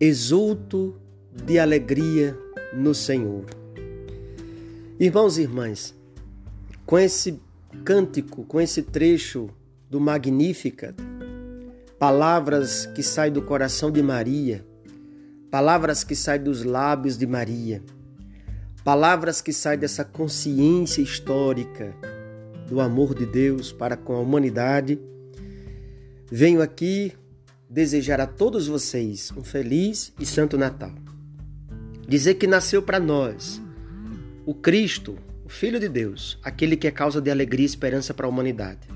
exulto de alegria no Senhor. Irmãos e irmãs, com esse cântico, com esse trecho do Magnífica, palavras que saem do coração de Maria, palavras que saem dos lábios de Maria, palavras que saem dessa consciência histórica do amor de Deus para com a humanidade, venho aqui desejar a todos vocês um feliz e santo Natal. Dizer que nasceu para nós o Cristo, o Filho de Deus, aquele que é causa de alegria e esperança para a humanidade.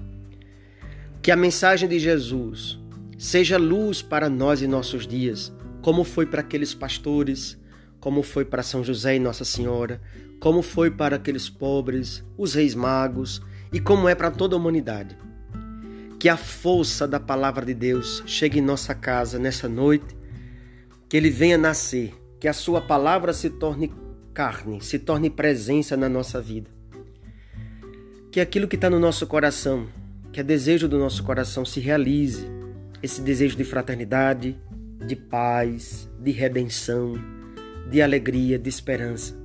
Que a mensagem de Jesus seja luz para nós em nossos dias, como foi para aqueles pastores, como foi para São José e Nossa Senhora, como foi para aqueles pobres, os reis magos e como é para toda a humanidade que a força da palavra de Deus chegue em nossa casa nessa noite, que ele venha nascer, que a sua palavra se torne carne, se torne presença na nossa vida. Que aquilo que está no nosso coração, que é desejo do nosso coração, se realize. Esse desejo de fraternidade, de paz, de redenção, de alegria, de esperança.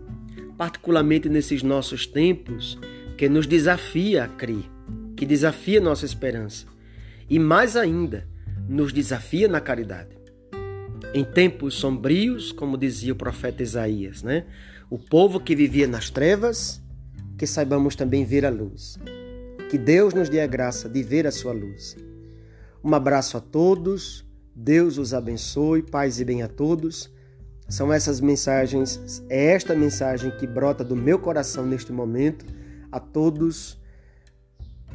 Particularmente nesses nossos tempos que nos desafia a crer que desafia nossa esperança e, mais ainda, nos desafia na caridade. Em tempos sombrios, como dizia o profeta Isaías, né? o povo que vivia nas trevas, que saibamos também ver a luz. Que Deus nos dê a graça de ver a sua luz. Um abraço a todos, Deus os abençoe, paz e bem a todos. São essas mensagens, é esta mensagem que brota do meu coração neste momento a todos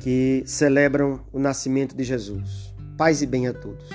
que celebram o nascimento de Jesus. Paz e bem a todos.